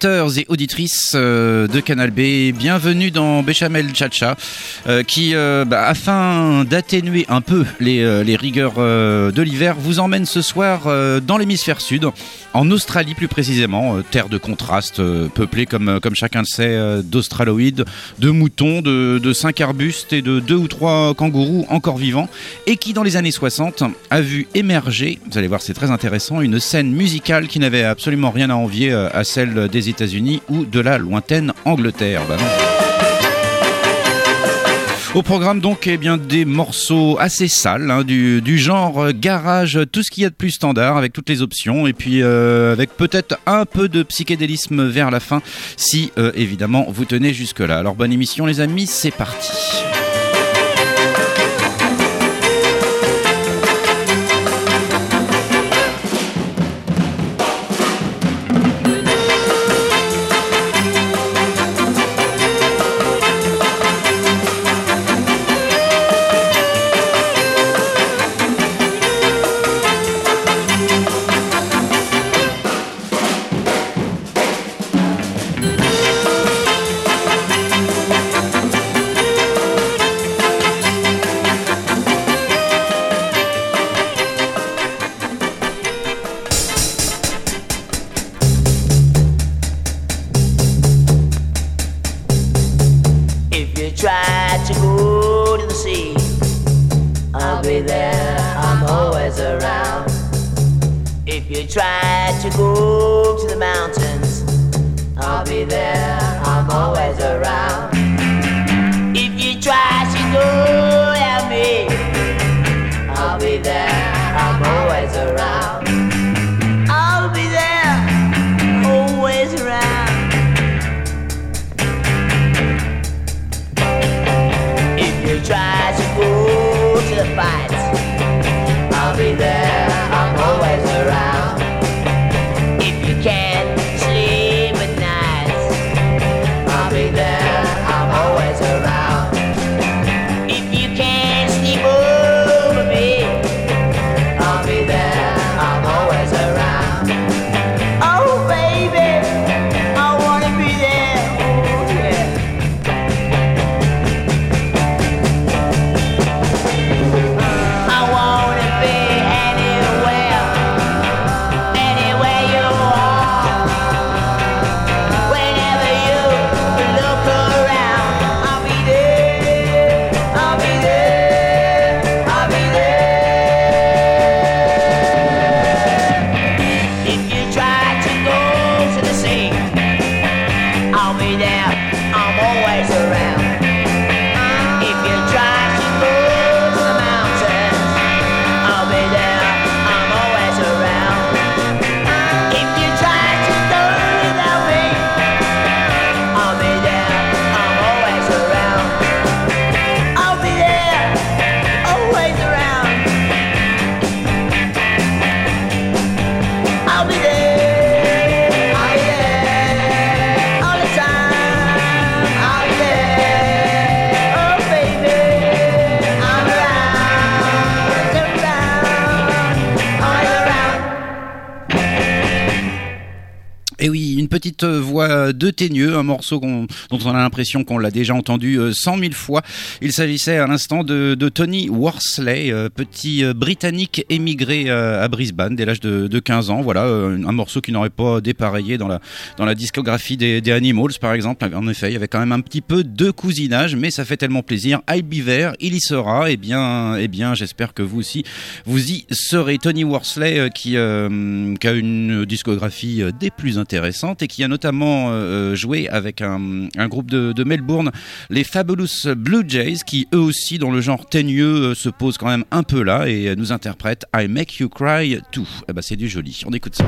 Auditeurs et auditrices euh, de Canal B, bienvenue dans Béchamel Chacha, euh, qui, euh, bah, afin d'atténuer un peu les, rigueurs de l'hiver, vous emmène ce soir dans l'hémisphère sud, en Australie plus précisément, terre de contraste, peuplée comme, comme chacun le sait d'australoïdes, de moutons, de, de cinq arbustes et de deux ou trois kangourous encore vivants, et qui dans les années 60 a vu émerger, vous allez voir c'est très intéressant, une scène musicale qui n'avait absolument rien à envier à celle des États-Unis ou de la lointaine Angleterre. Bah Au programme donc eh bien des morceaux assez sales hein, du, genre garage, tout ce qu'il y a de plus standard avec toutes les options et puis euh, avec peut-être un peu de psychédélisme vers la fin si euh, évidemment vous tenez jusque là. Alors bonne émission les amis, c'est parti. De Teigneux, un morceau dont on a l'impression qu'on l'a déjà entendu euh, cent mille fois. Il s'agissait à l'instant de, Tony Worsley, euh, petit britannique émigré à Brisbane dès l'âge de, 15 ans. Voilà, un morceau qui n'aurait pas dépareillé dans la, dans la discographie des, Animals, par exemple. En effet, il y avait quand même un petit peu de cousinage, mais ça fait tellement plaisir. I'll be there, il y sera. Et eh bien, eh bien j'espère que vous aussi, vous y serez. Tony Worsley, qui, a une discographie des plus intéressantes intéressante et qui a notamment euh, joué avec un, groupe de, Melbourne, les Fabulous Blue Jays, qui eux aussi dans le genre teigneux euh, se posent quand même un peu là et nous interprètent I Make You Cry Too. Eh ben, c'est du joli. On écoute ça.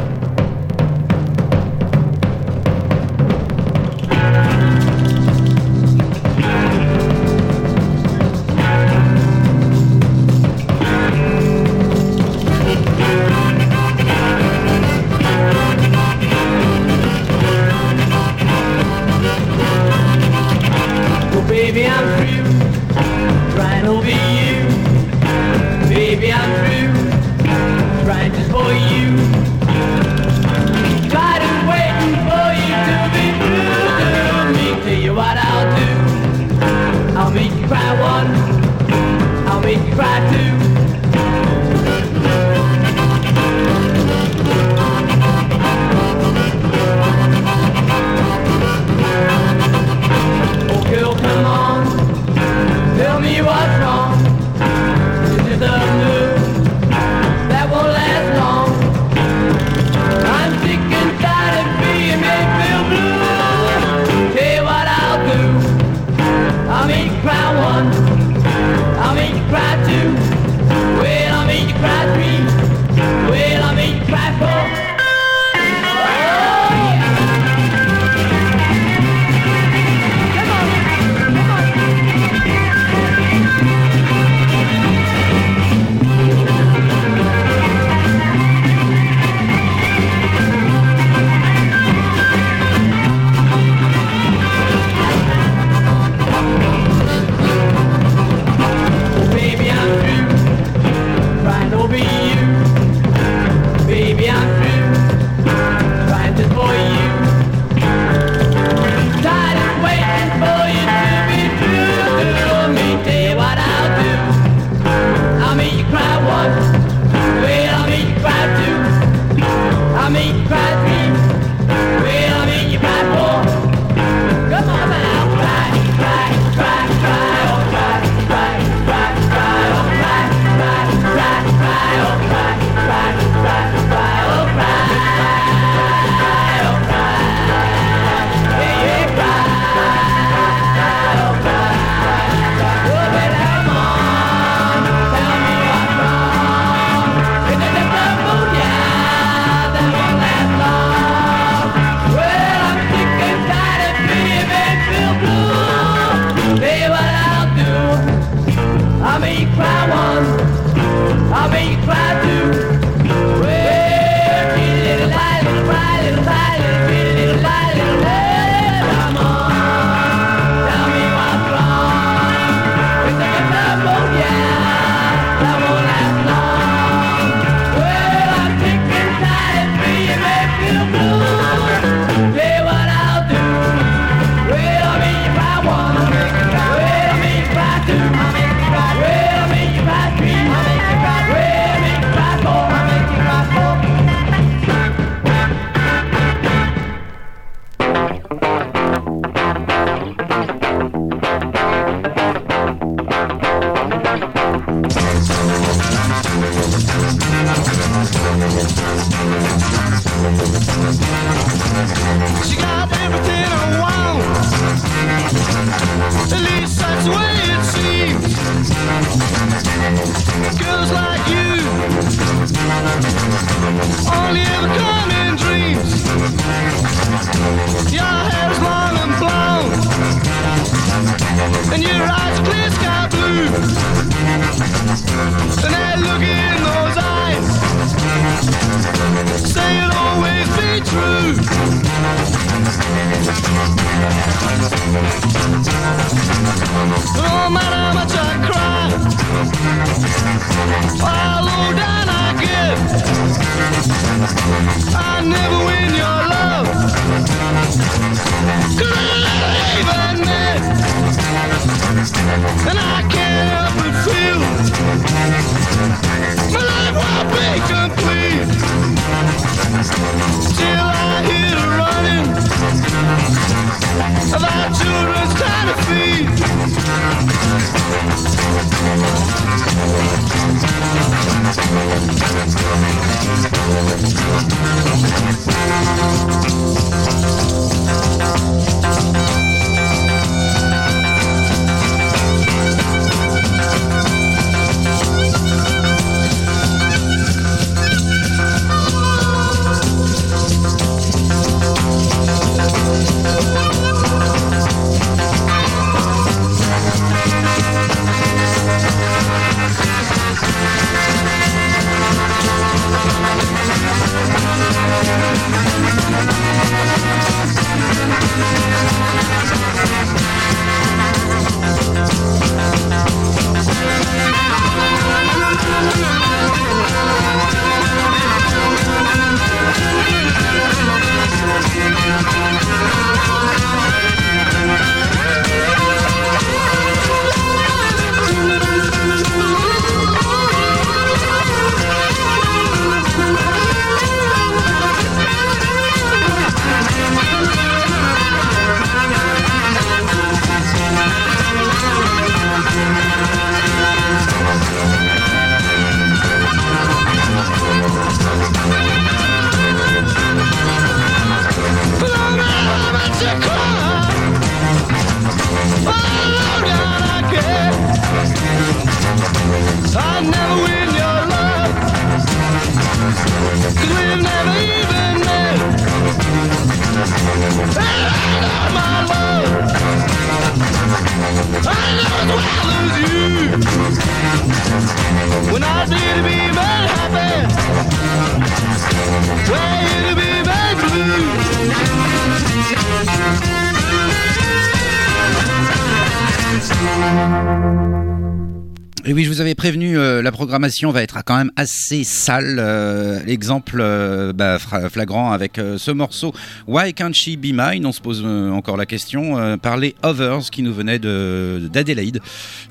La programmation va être quand même assez sale. Euh, exemple euh, bah, flagrant avec ce morceau Why Can't She Be Mine? On se pose encore la question par les Others qui nous venaient d'Adelaide,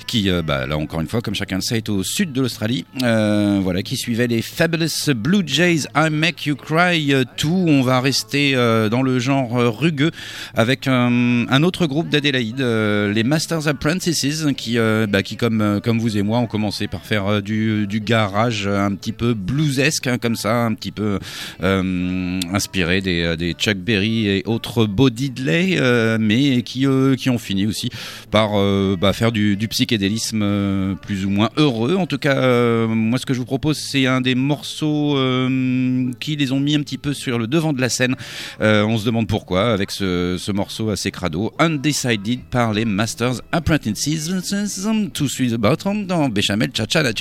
qui, bah, là encore une fois, comme chacun le sait, est au sud de l'Australie. voilà, qui suivait les Fabulous Blue Jays I Make You Cry Too. On va rester dans le genre rugueux avec un, autre groupe d'Adelaide, les Masters Apprentices, qui, bah, qui comme, comme vous et moi, ont commencé par faire euh, du, garage un petit peu bluesesque, hein, comme ça, un petit peu euh, inspiré des, euh, des, Chuck Berry et autres Bodidley, mais qui, qui ont fini aussi par bah, faire du, psychédélisme plus ou moins heureux. En tout cas, moi, ce que je vous propose, c'est un des morceaux qui les ont mis un petit peu sur le devant de la scène. on se demande pourquoi, avec ce, ce morceau assez crado, Undecided par les Masters Apprentices, To Sweet the Bottom dans Béchamel cha-cha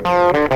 Música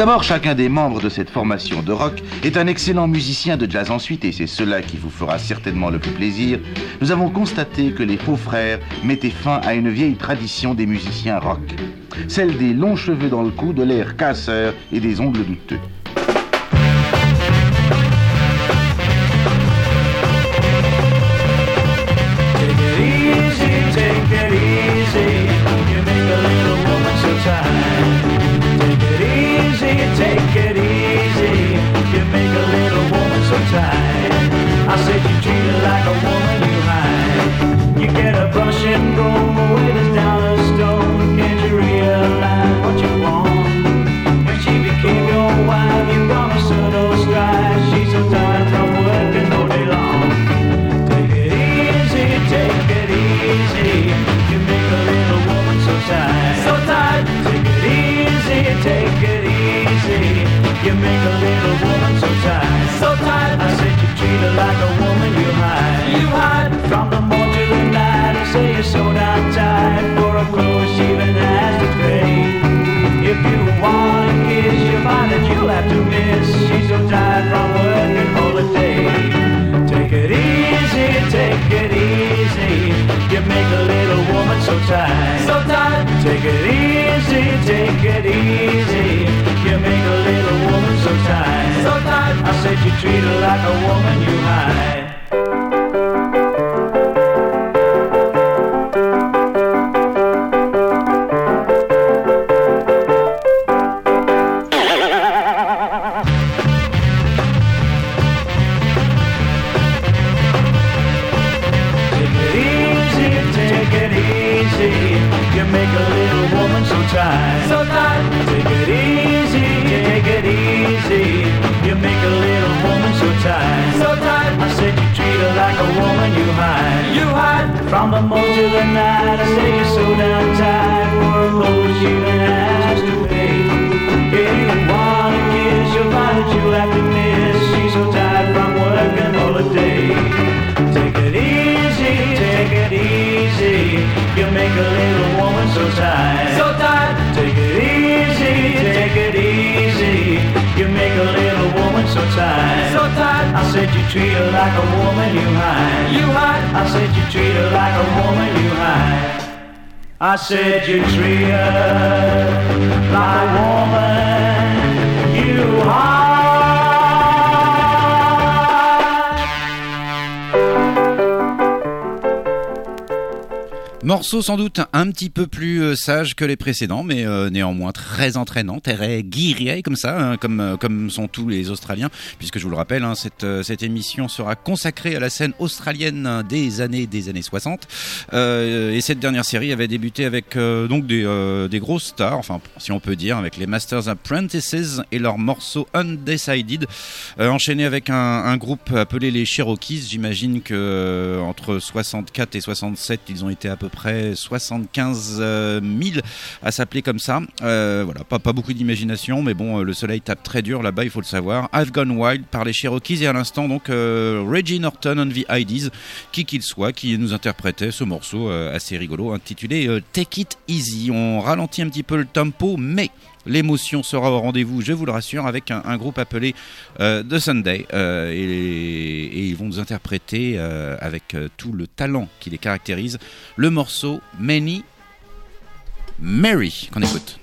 d'abord, chacun des membres de cette formation de rock est un excellent musicien de jazz. Ensuite, et c'est cela qui vous fera certainement le plus plaisir, nous avons constaté que les faux frères mettaient fin à une vieille tradition des musiciens rock, celle des longs cheveux dans le cou, de l'air casseur et des ongles douteux. Morceau sans doute un petit peu plus euh, sage que les précédents, mais euh, néanmoins très entraînant, très guirrier comme ça, hein, comme, euh, comme sont tous les Australiens, puisque je vous le rappelle, hein, cette, cette émission sera consacrée à la scène australienne des années des années 60. et cette dernière série avait débuté avec donc des, des grosses stars, enfin si on peut dire, avec les Masters Apprentices et leur morceau Undecided, enchaîné avec un, un, groupe appelé les Cherokees. J'imagine que entre 64 et 67, ils ont été à peu près 75 000 euh, à s'appeler comme ça. Euh, voilà, pas, beaucoup d'imagination, mais bon, euh, le soleil tape très dur là-bas, il faut le savoir. I've Gone Wild par les Cherokees et à l'instant donc Reggie Norton on the IDs, qui qu'il soit, qui nous interprétait ce morceau assez rigolo intitulé Take It Easy. On ralentit un petit peu le tempo, mais L'émotion sera au rendez-vous, je vous le rassure, avec un, groupe appelé The Sunday. et, ils vont nous interpréter avec tout le talent qui les caractérise le morceau Many Mary qu'on écoute.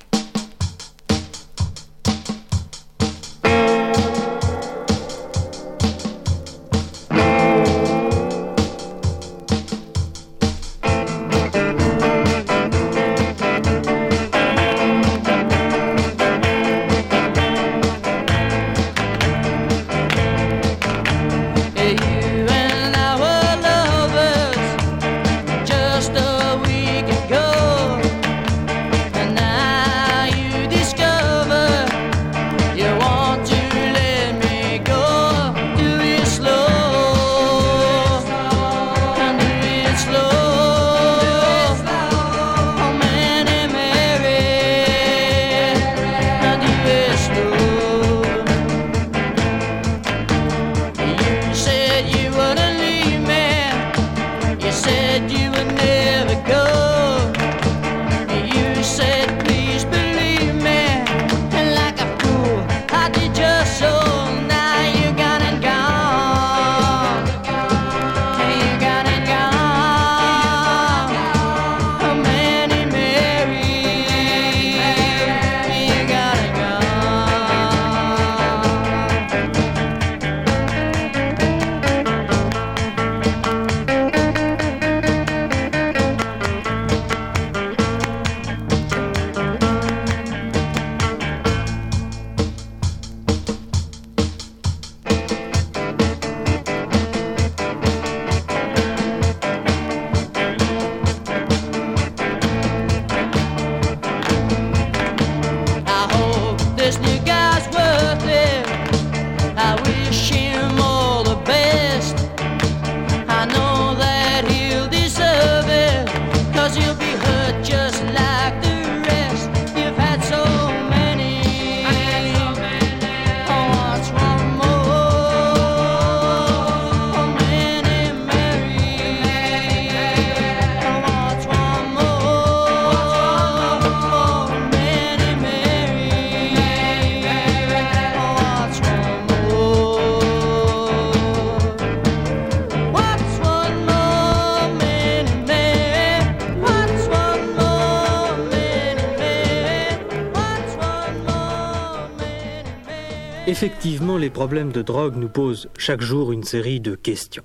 Effectivement, les problèmes de drogue nous posent chaque jour une série de questions.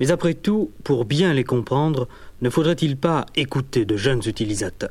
Mais après tout, pour bien les comprendre, ne faudrait-il pas écouter de jeunes utilisateurs?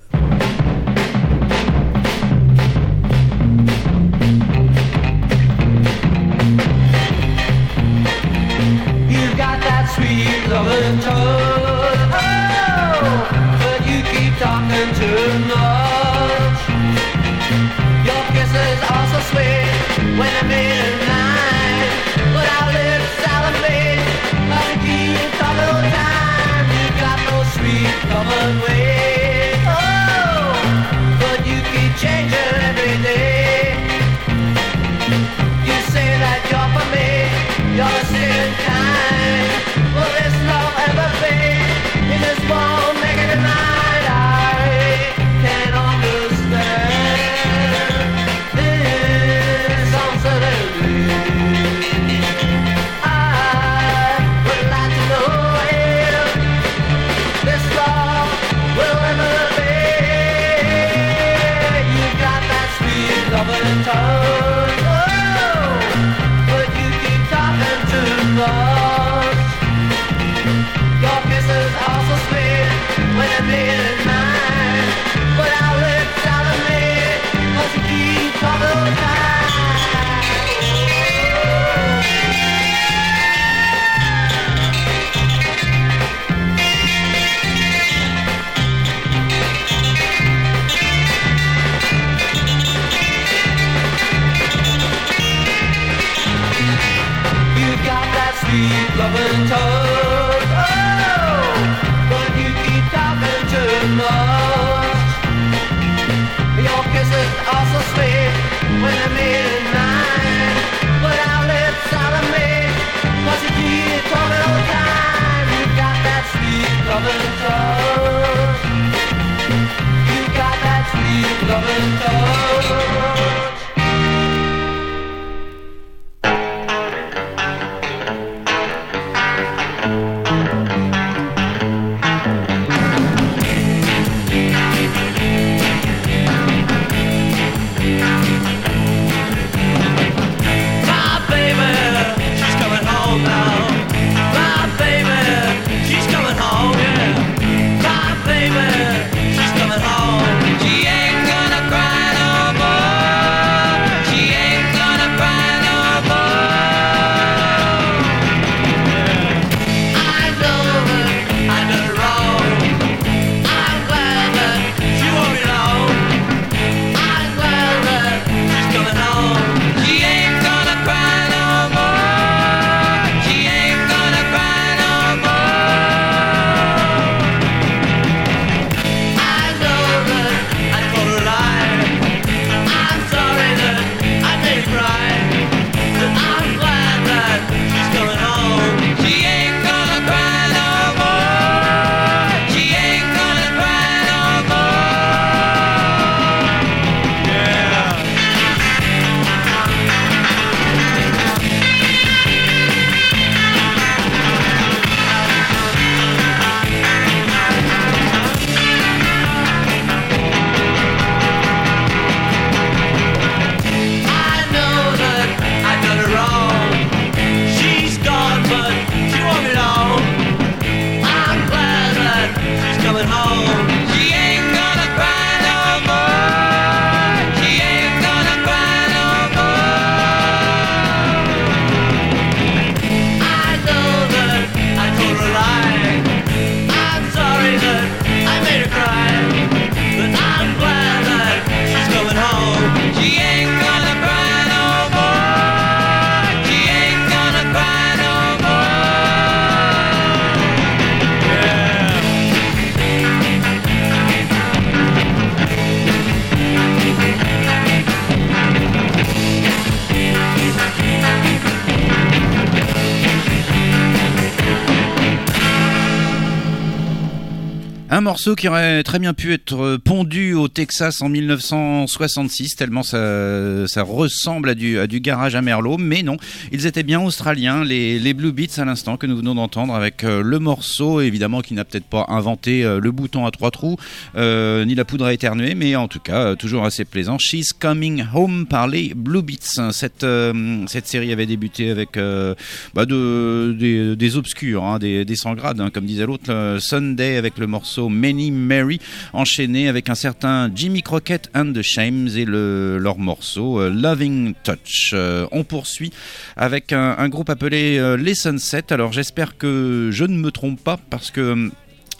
Morceau qui aurait très bien pu être pondu au Texas en 1966, tellement ça, ressemble à du, garage à Merlot, mais non, ils étaient bien australiens, les, Blue Beats à l'instant que nous venons d'entendre avec euh, le morceau, évidemment qui n'a peut-être pas inventé euh, le bouton à trois trous, euh, ni la poudre à éternuer, mais en tout cas euh, toujours assez plaisant. She's Coming Home par les Blue Beats. Cette, euh, série avait débuté avec euh, bah, de, des, des obscurs, hein, des, sans grades, hein, comme disait l'autre, euh, Sunday avec le morceau Many Mary, enchaîné avec un certain Jimmy Crockett and the Shames et le, leur morceau euh, Loving Touch. Euh, on poursuit avec un, un groupe appelé euh, Les Sunset. Alors j'espère que je ne me trompe pas parce que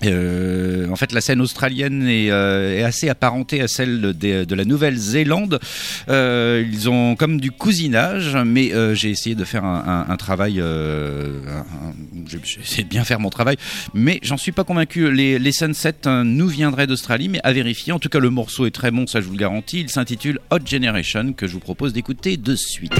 euh, en fait, la scène australienne est, euh, est assez apparentée à celle de, de la Nouvelle-Zélande. Euh, ils ont comme du cousinage, mais euh, j'ai essayé de faire un, un, un travail. euh, j'ai essayé de bien faire mon travail, mais j'en suis pas convaincu. Les, les Sunset euh, nous viendraient d'Australie, mais à vérifier. En tout cas, le morceau est très bon, ça je vous le garantis. Il s'intitule Hot Generation, que je vous propose d'écouter de suite.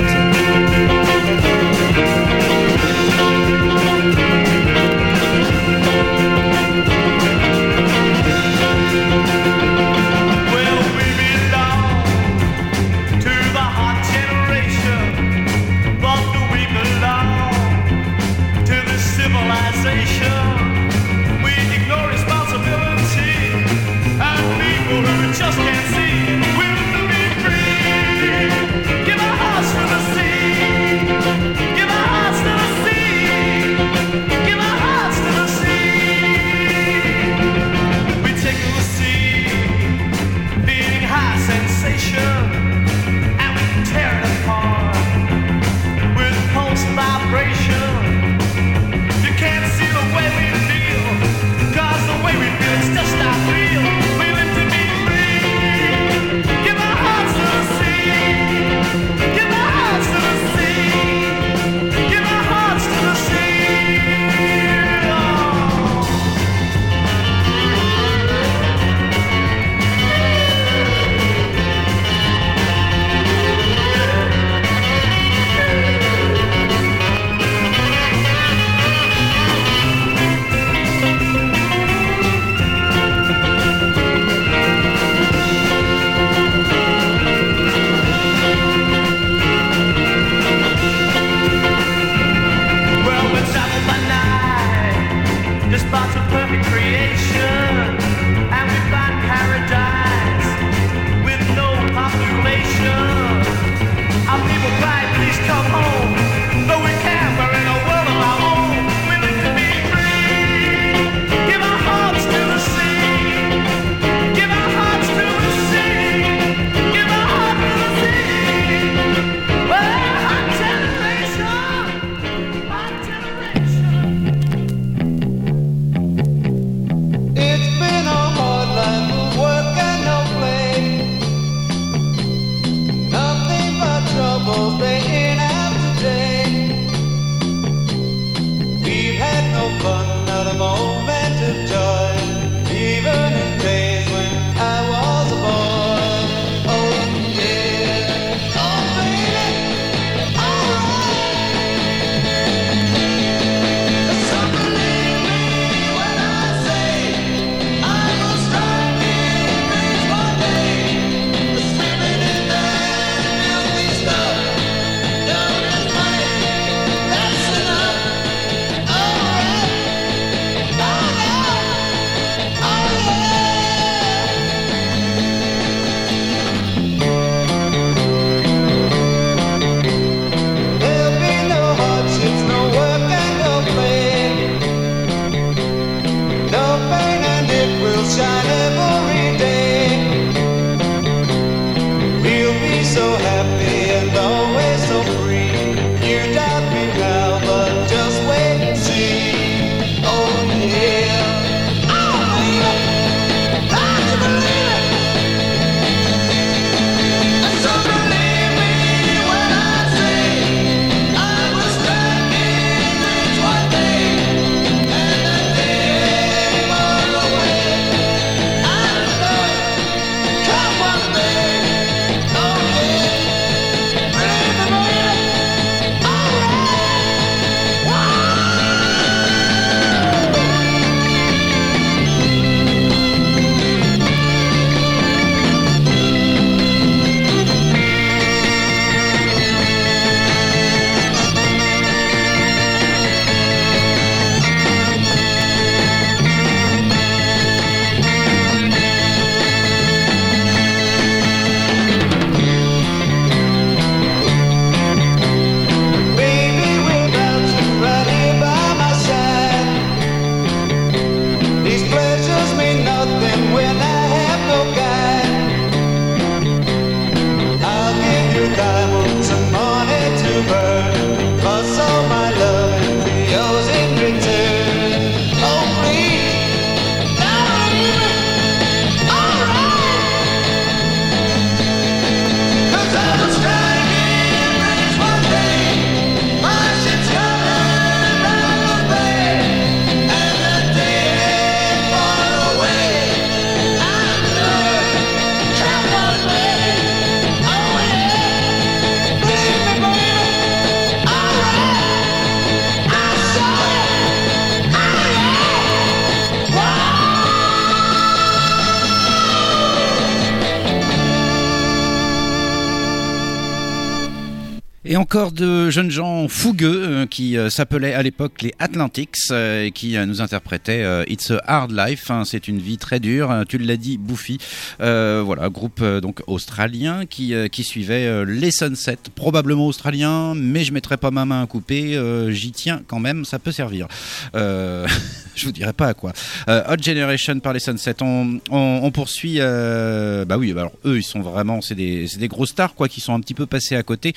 Et encore de jeunes gens fougueux euh, qui euh, s'appelaient à l'époque les Atlantics euh, et qui nous interprétaient It's a Hard Life. hein, c'est une vie très dure. Tu l'as dit, Bouffi. Voilà, groupe donc australien qui qui suivait les Sunsets, probablement australien, mais je mettrai pas ma main à couper. J'y tiens quand même, ça peut servir. Euh, je vous dirai pas à quoi. Hot Generation par les Sunsets. On, poursuit. bah oui, bah alors eux, ils sont vraiment, c'est des, des gros stars quoi, qui sont un petit peu passés à côté.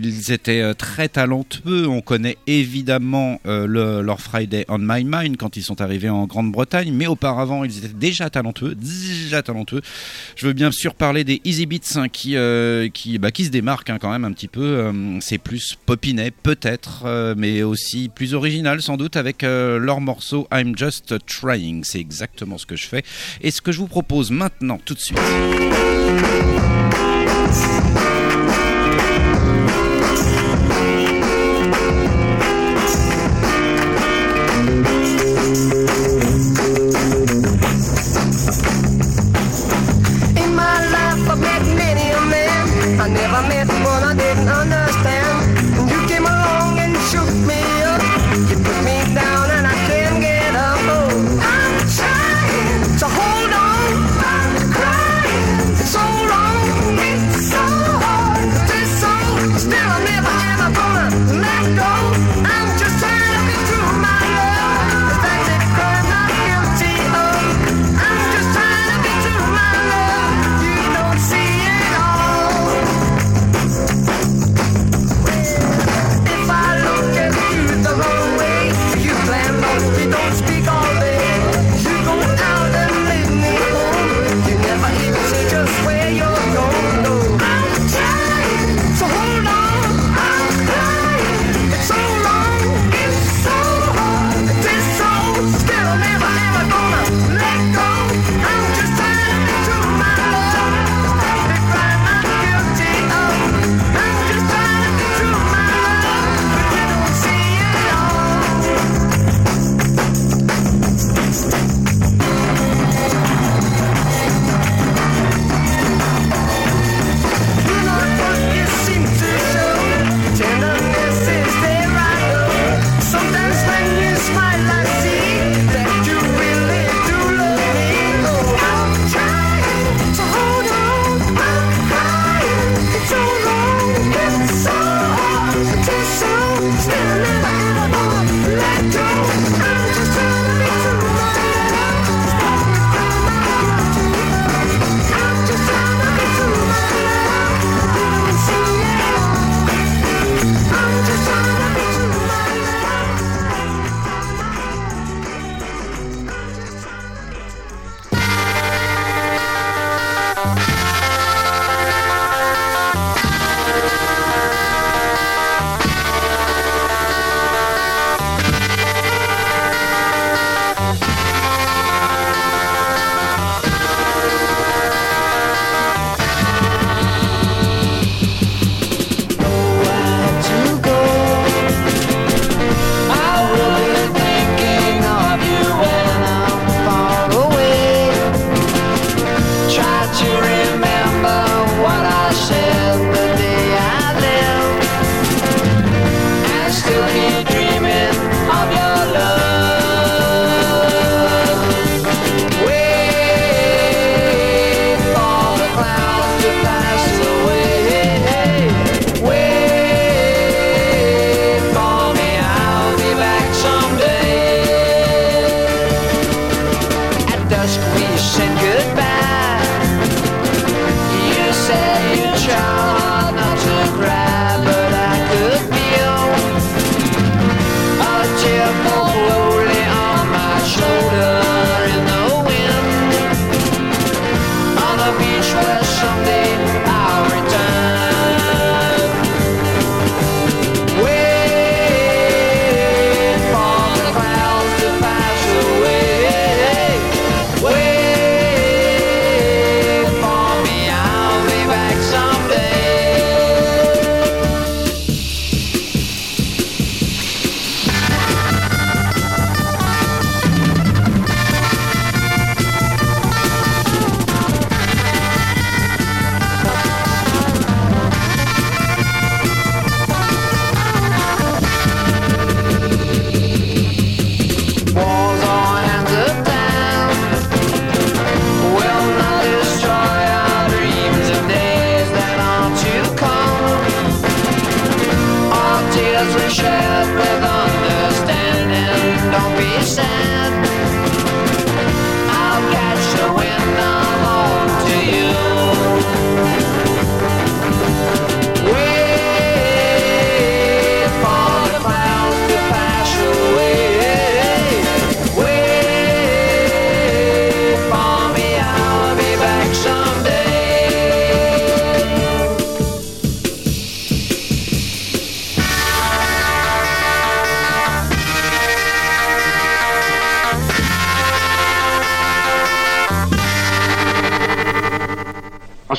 Ils étaient euh, très talentueux. On connaît évidemment euh, le- leur Friday on My Mind quand ils sont arrivés en Grande-Bretagne, mais auparavant, ils étaient déjà talentueux, déjà talentueux. Je veux bien sûr parler des Easy Beats hein, qui, euh, bah, qui se démarquent hein, quand même un petit peu. Euh, c'est plus popinet peut-être, euh, mais aussi plus original sans doute avec euh, leur morceau I'm Just Trying. C'est exactement ce que je fais et ce que je vous propose maintenant tout de suite.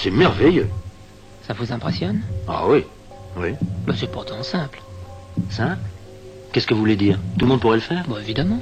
C'est merveilleux. Ça vous impressionne Ah oui, oui. bah, C'est pourtant simple. Simple Qu'est-ce que vous voulez dire? Tout le monde pourrait le faire? Bah, évidemment.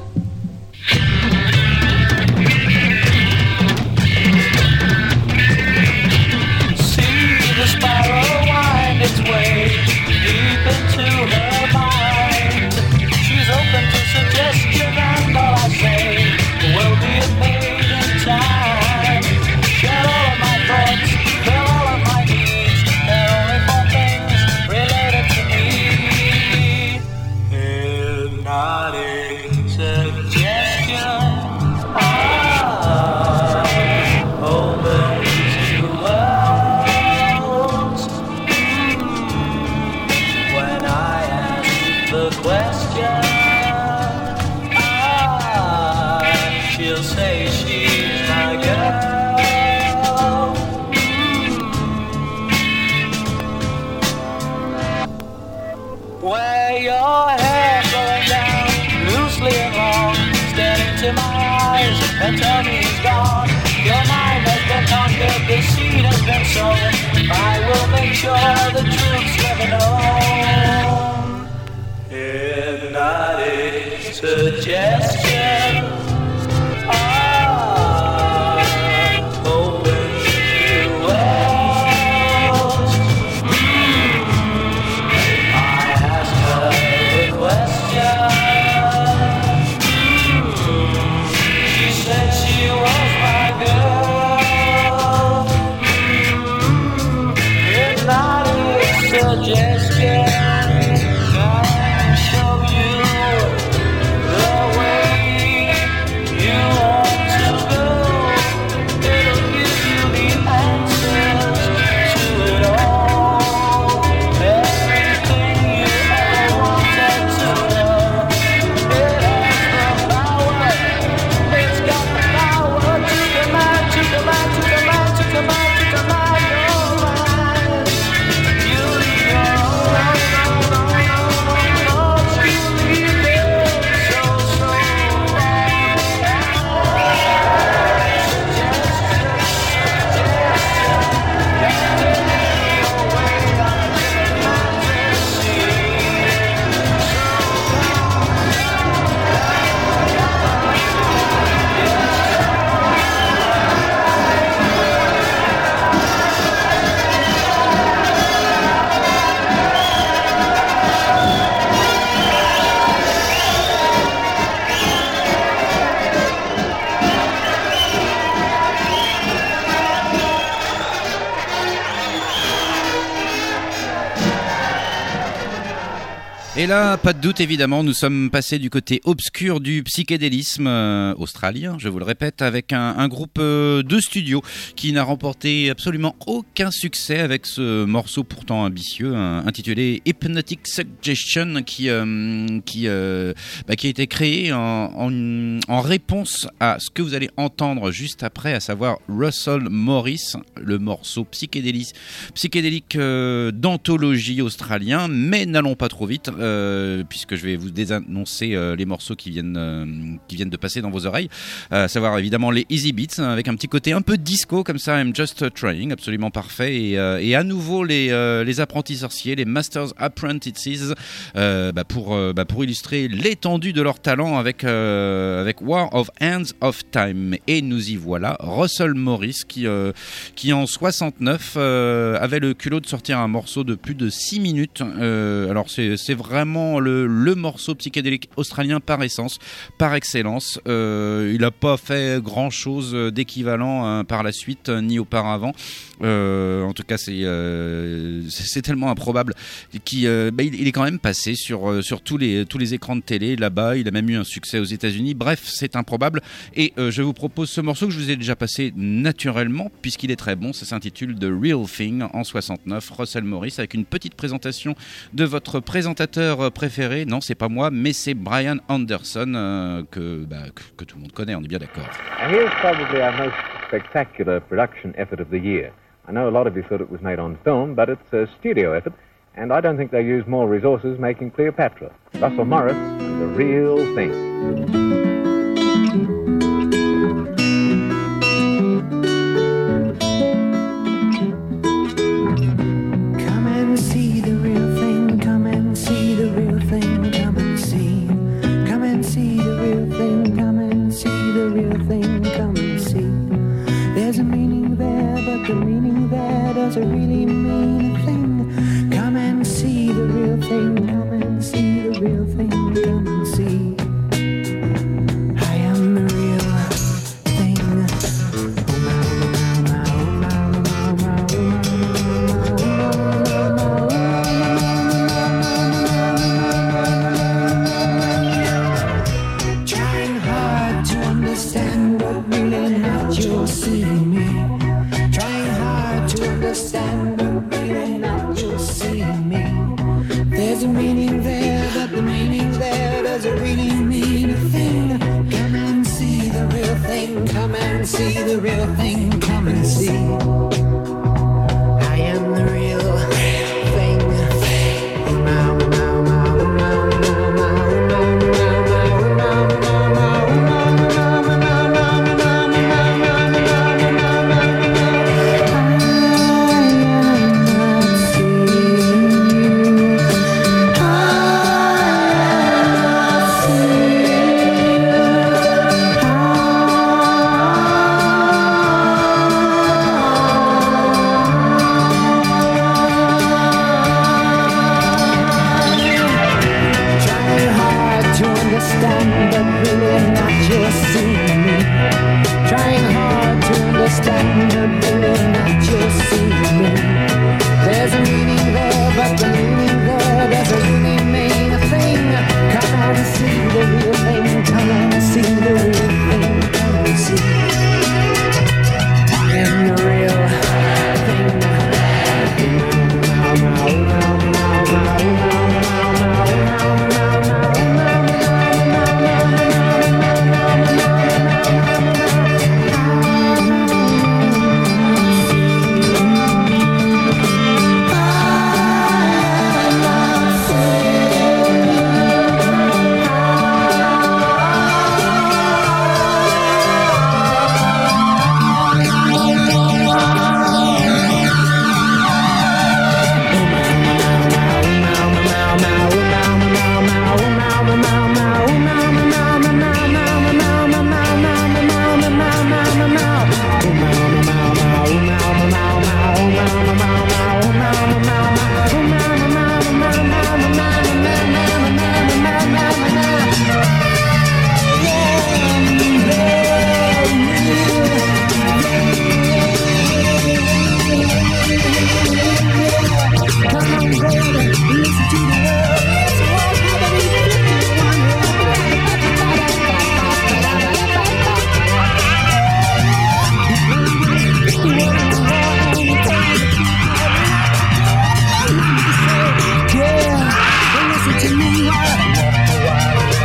Into my eyes and tell me he's gone. Your mind has been conquered, the seed has been sown. I will make sure the truth's never known. Hypnotic suggestion. Et là, pas de doute évidemment, nous sommes passés du côté obscur du psychédélisme euh, australien, je vous le répète, avec un, groupe euh, de studio qui n'a remporté absolument aucun succès avec ce morceau pourtant ambitieux intitulé Hypnotic Suggestion qui, euh, bah, qui a été créé en, réponse à ce que vous allez entendre juste après, à savoir Russell Morris, le morceau psychédélique, psychédélique d'anthologie australien, mais n'allons pas trop vite, euh, puisque je vais vous désannoncer euh, les morceaux qui viennent, euh, qui viennent de passer dans vos oreilles, à savoir évidemment les Easy Beats, hein, avec un petit côté un peu disco comme ça, I'm Just Trying, absolument parfait, et, à nouveau les, les apprentis sorciers, les Masters Apprentices, bah, pour, bah, pour illustrer l'étendue de leur talent avec, avec War of Hands of Time. Et nous y voilà, Russell Morris qui, qui en 69 euh, avait le culot de sortir un morceau de plus de 6 minutes. Alors c'est c'est vraiment le, morceau psychédélique australien par essence, par excellence. Euh, il n'a pas fait grand chose d'équivalent hein, par la suite ni auparavant. Euh, en tout cas, c'est euh, tellement improbable euh, bah, il, est quand même passé sur sur tous les tous les écrans de télé là-bas. Il a même eu un succès aux États-Unis. Bref, c'est improbable. Et je vous propose ce morceau que je vous ai déjà passé naturellement puisqu'il est très bon. Ça s'intitule The Real Thing en 69. Russell Morris avec une petite présentation de votre présentateur euh, préféré. Non, c'est pas moi, mais c'est Brian Anderson euh, que, bah, que que tout le monde connaît. On est bien d'accord. Here's probably our most spectacular production effort of the year. I know a lot of you thought it was made on film, but it's a studio effort, and I don't think they used more resources making Cleopatra. Russell Morris the real thing. to really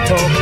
Talk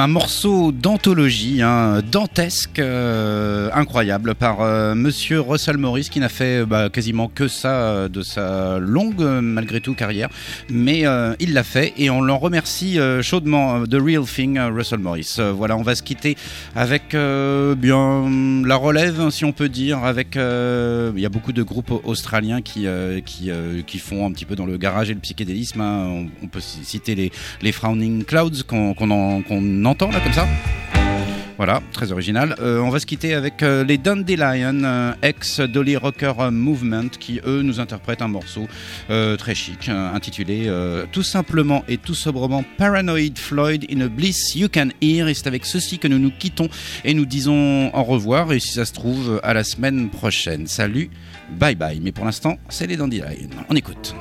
un morceau d'anthologie, hein, dantesque, euh, incroyable, par euh, Monsieur Russell Morris, qui n'a fait bah, quasiment que ça euh, de sa longue, euh, malgré tout, carrière. Mais euh, il l'a fait et on l'en remercie euh, chaudement. euh, The Real Thing, euh, Russell Morris. Euh, voilà, on va se quitter avec euh, bien la relève, hein, si on peut dire. Avec, euh, il y a beaucoup de groupes australiens qui euh, qui, euh, qui font un petit peu dans le garage et le psychédélisme. hein. On, peut citer les les Frowning Clouds qu'on entend là comme ça. Voilà, très original. Euh, on va se quitter avec euh, les Dandelion, euh, ex Dolly Rocker Movement, qui eux nous interprètent un morceau euh, très chic, euh, intitulé euh, tout simplement et tout sobrement Paranoid Floyd in a Bliss You Can Hear. Et c'est avec ceci que nous nous quittons et nous disons au revoir. Et si ça se trouve, à la semaine prochaine. Salut, bye bye. Mais pour l'instant, c'est les Dandelion. On écoute.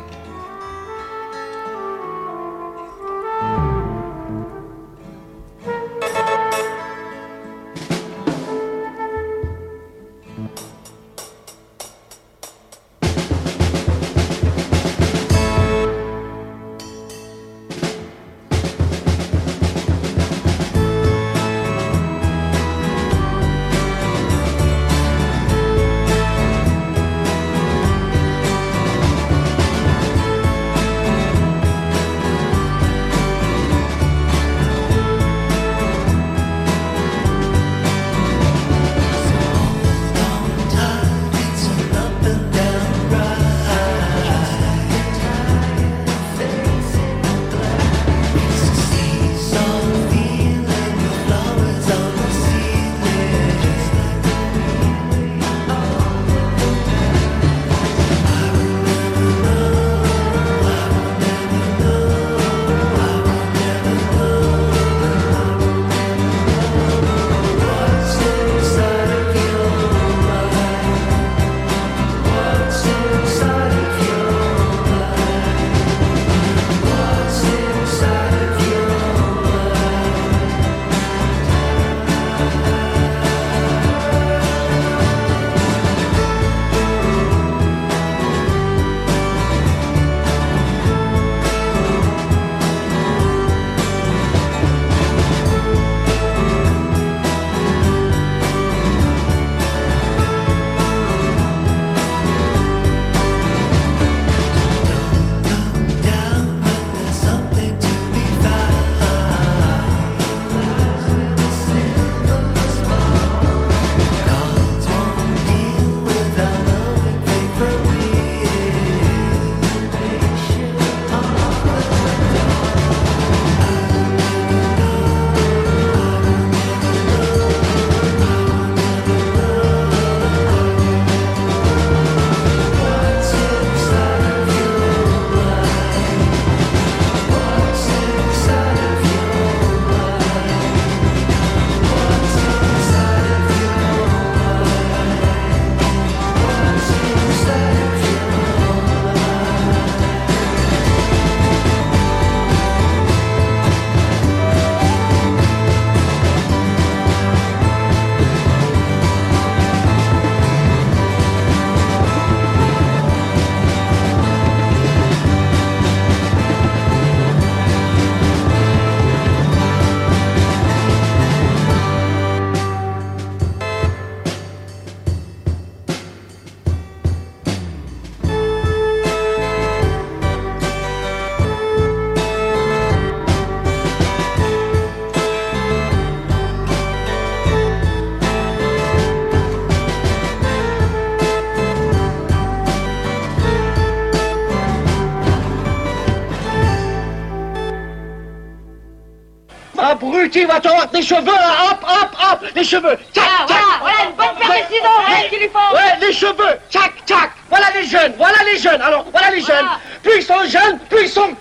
Abruti, va t'avoir tes cheveux là, hop, hop, hop, les cheveux, tchac, Ah, tchac. voilà, voilà une bonne paire de ciseaux, hein, qu'il lui faut. Ouais, les cheveux, tchac, tchac. Voilà les jeunes, voilà les jeunes. Alors, voilà les jeunes. Plus ils sont jeunes, plus ils sont.